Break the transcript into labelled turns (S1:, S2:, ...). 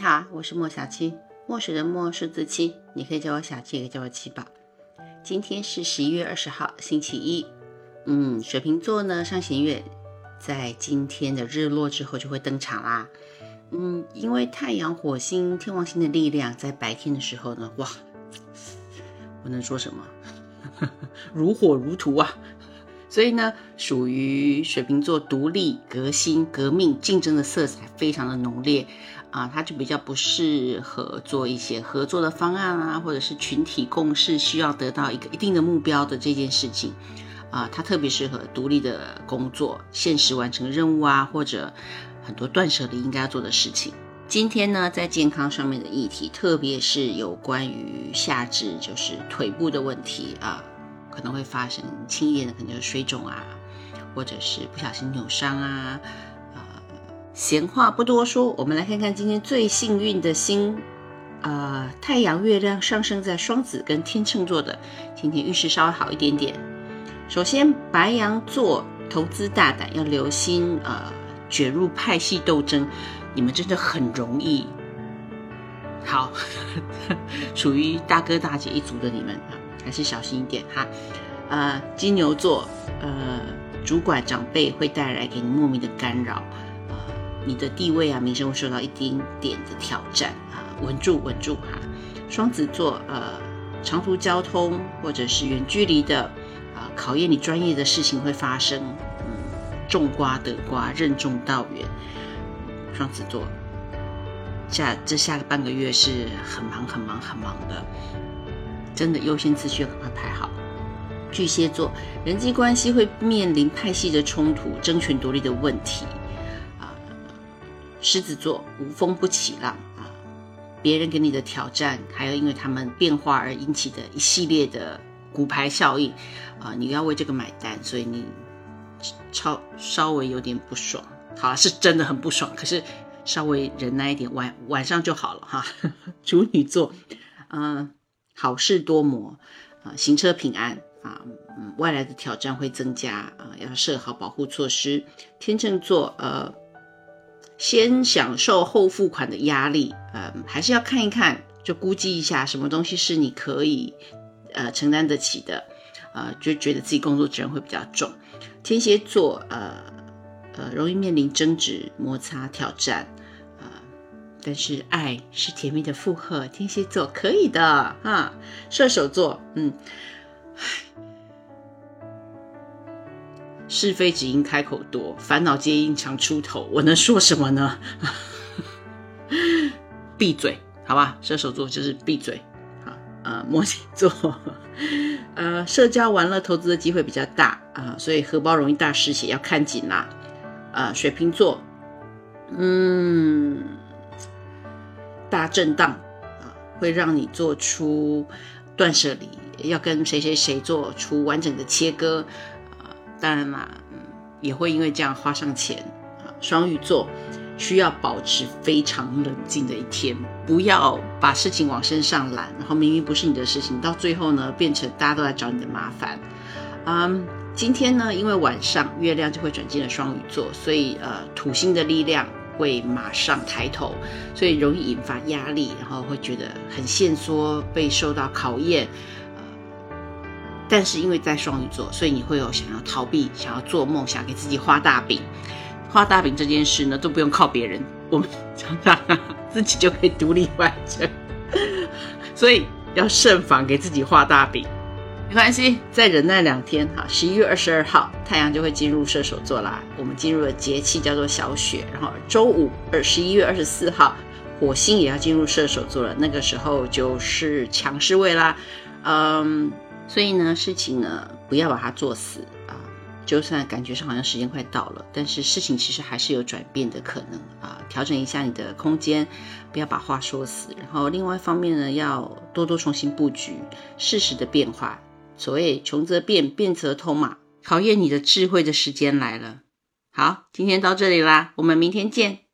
S1: 你好，我是莫小七，墨水的墨，数字七，你可以叫我小七，也可以叫我七宝。今天是十一月二十号，星期一。嗯，水瓶座呢，上弦月在今天的日落之后就会登场啦。嗯，因为太阳、火星、天王星的力量在白天的时候呢，哇，我能说什么？如火如荼啊！所以呢，属于水瓶座独立、革新、革命、竞争的色彩非常的浓烈啊，它就比较不适合做一些合作的方案啊，或者是群体共事需要得到一个一定的目标的这件事情啊，它特别适合独立的工作、限时完成任务啊，或者很多断舍离应该要做的事情。今天呢，在健康上面的议题，特别是有关于下肢，就是腿部的问题啊。可能会发生轻一点的，可能就是水肿啊，或者是不小心扭伤啊。闲话不多说，我们来看看今天最幸运的星，呃，太阳、月亮上升在双子跟天秤座的，今天运势稍微好一点点。首先，白羊座投资大胆，要留心呃卷入派系斗争，你们真的很容易。好，属于大哥大姐一族的你们。还是小心一点哈，呃，金牛座，呃，主管长辈会带来给你莫名的干扰，你的地位啊，名声会受到一丁点的挑战啊，稳住，稳住哈。双子座，呃，长途交通或者是远距离的，啊，考验你专业的事情会发生，嗯，种瓜得瓜，任重道远。双子座，下这下个半个月是很忙很忙很忙的。真的优先次序要赶快排好。巨蟹座人际关系会面临派系的冲突、争权夺利的问题。狮子座无风不起浪啊，别人给你的挑战，还有因为他们变化而引起的一系列的骨牌效应啊，你要为这个买单，所以你超稍微有点不爽。好，是真的很不爽，可是稍微忍耐一点，晚晚上就好了哈。处女座，嗯。好事多磨啊，行车平安啊，嗯，外来的挑战会增加啊，要设好保护措施。天秤座，呃，先享受后付款的压力，呃，还是要看一看，就估计一下什么东西是你可以呃承担得起的，呃，就觉得自己工作责任会比较重。天蝎座，呃呃，容易面临争执、摩擦、挑战。但是爱是甜蜜的负荷，天蝎座可以的啊。射手座，嗯，是非只因开口多，烦恼皆因常出头。我能说什么呢？闭嘴，好吧。射手座就是闭嘴。好，呃，摩羯座，呃，社交玩乐投资的机会比较大啊，所以荷包容易大失血，要看紧啦。啊，水瓶座，嗯。大震荡啊，会让你做出断舍离，要跟谁谁谁做出完整的切割。当然啦，嗯，也会因为这样花上钱啊。双鱼座需要保持非常冷静的一天，不要把事情往身上揽，然后明明不是你的事情，到最后呢变成大家都来找你的麻烦。嗯，今天呢，因为晚上月亮就会转进了双鱼座，所以呃，土星的力量。会马上抬头，所以容易引发压力，然后会觉得很限缩，被受到考验。但是因为在双鱼座，所以你会有想要逃避、想要做梦、想给自己画大饼。画大饼这件事呢，都不用靠别人，我们常常自己就可以独立完成。所以要慎防给自己画大饼。没关系，再忍耐两天哈。十一月二十二号，太阳就会进入射手座啦。我们进入了节气叫做小雪，然后周五二十一月二十四号，火星也要进入射手座了。那个时候就是强势位啦。嗯，所以呢，事情呢不要把它做死啊。就算感觉上好像时间快到了，但是事情其实还是有转变的可能啊。调整一下你的空间，不要把话说死。然后另外一方面呢，要多多重新布局，适时的变化。所谓穷则变，变则通嘛。考验你的智慧的时间来了。好，今天到这里啦，我们明天见。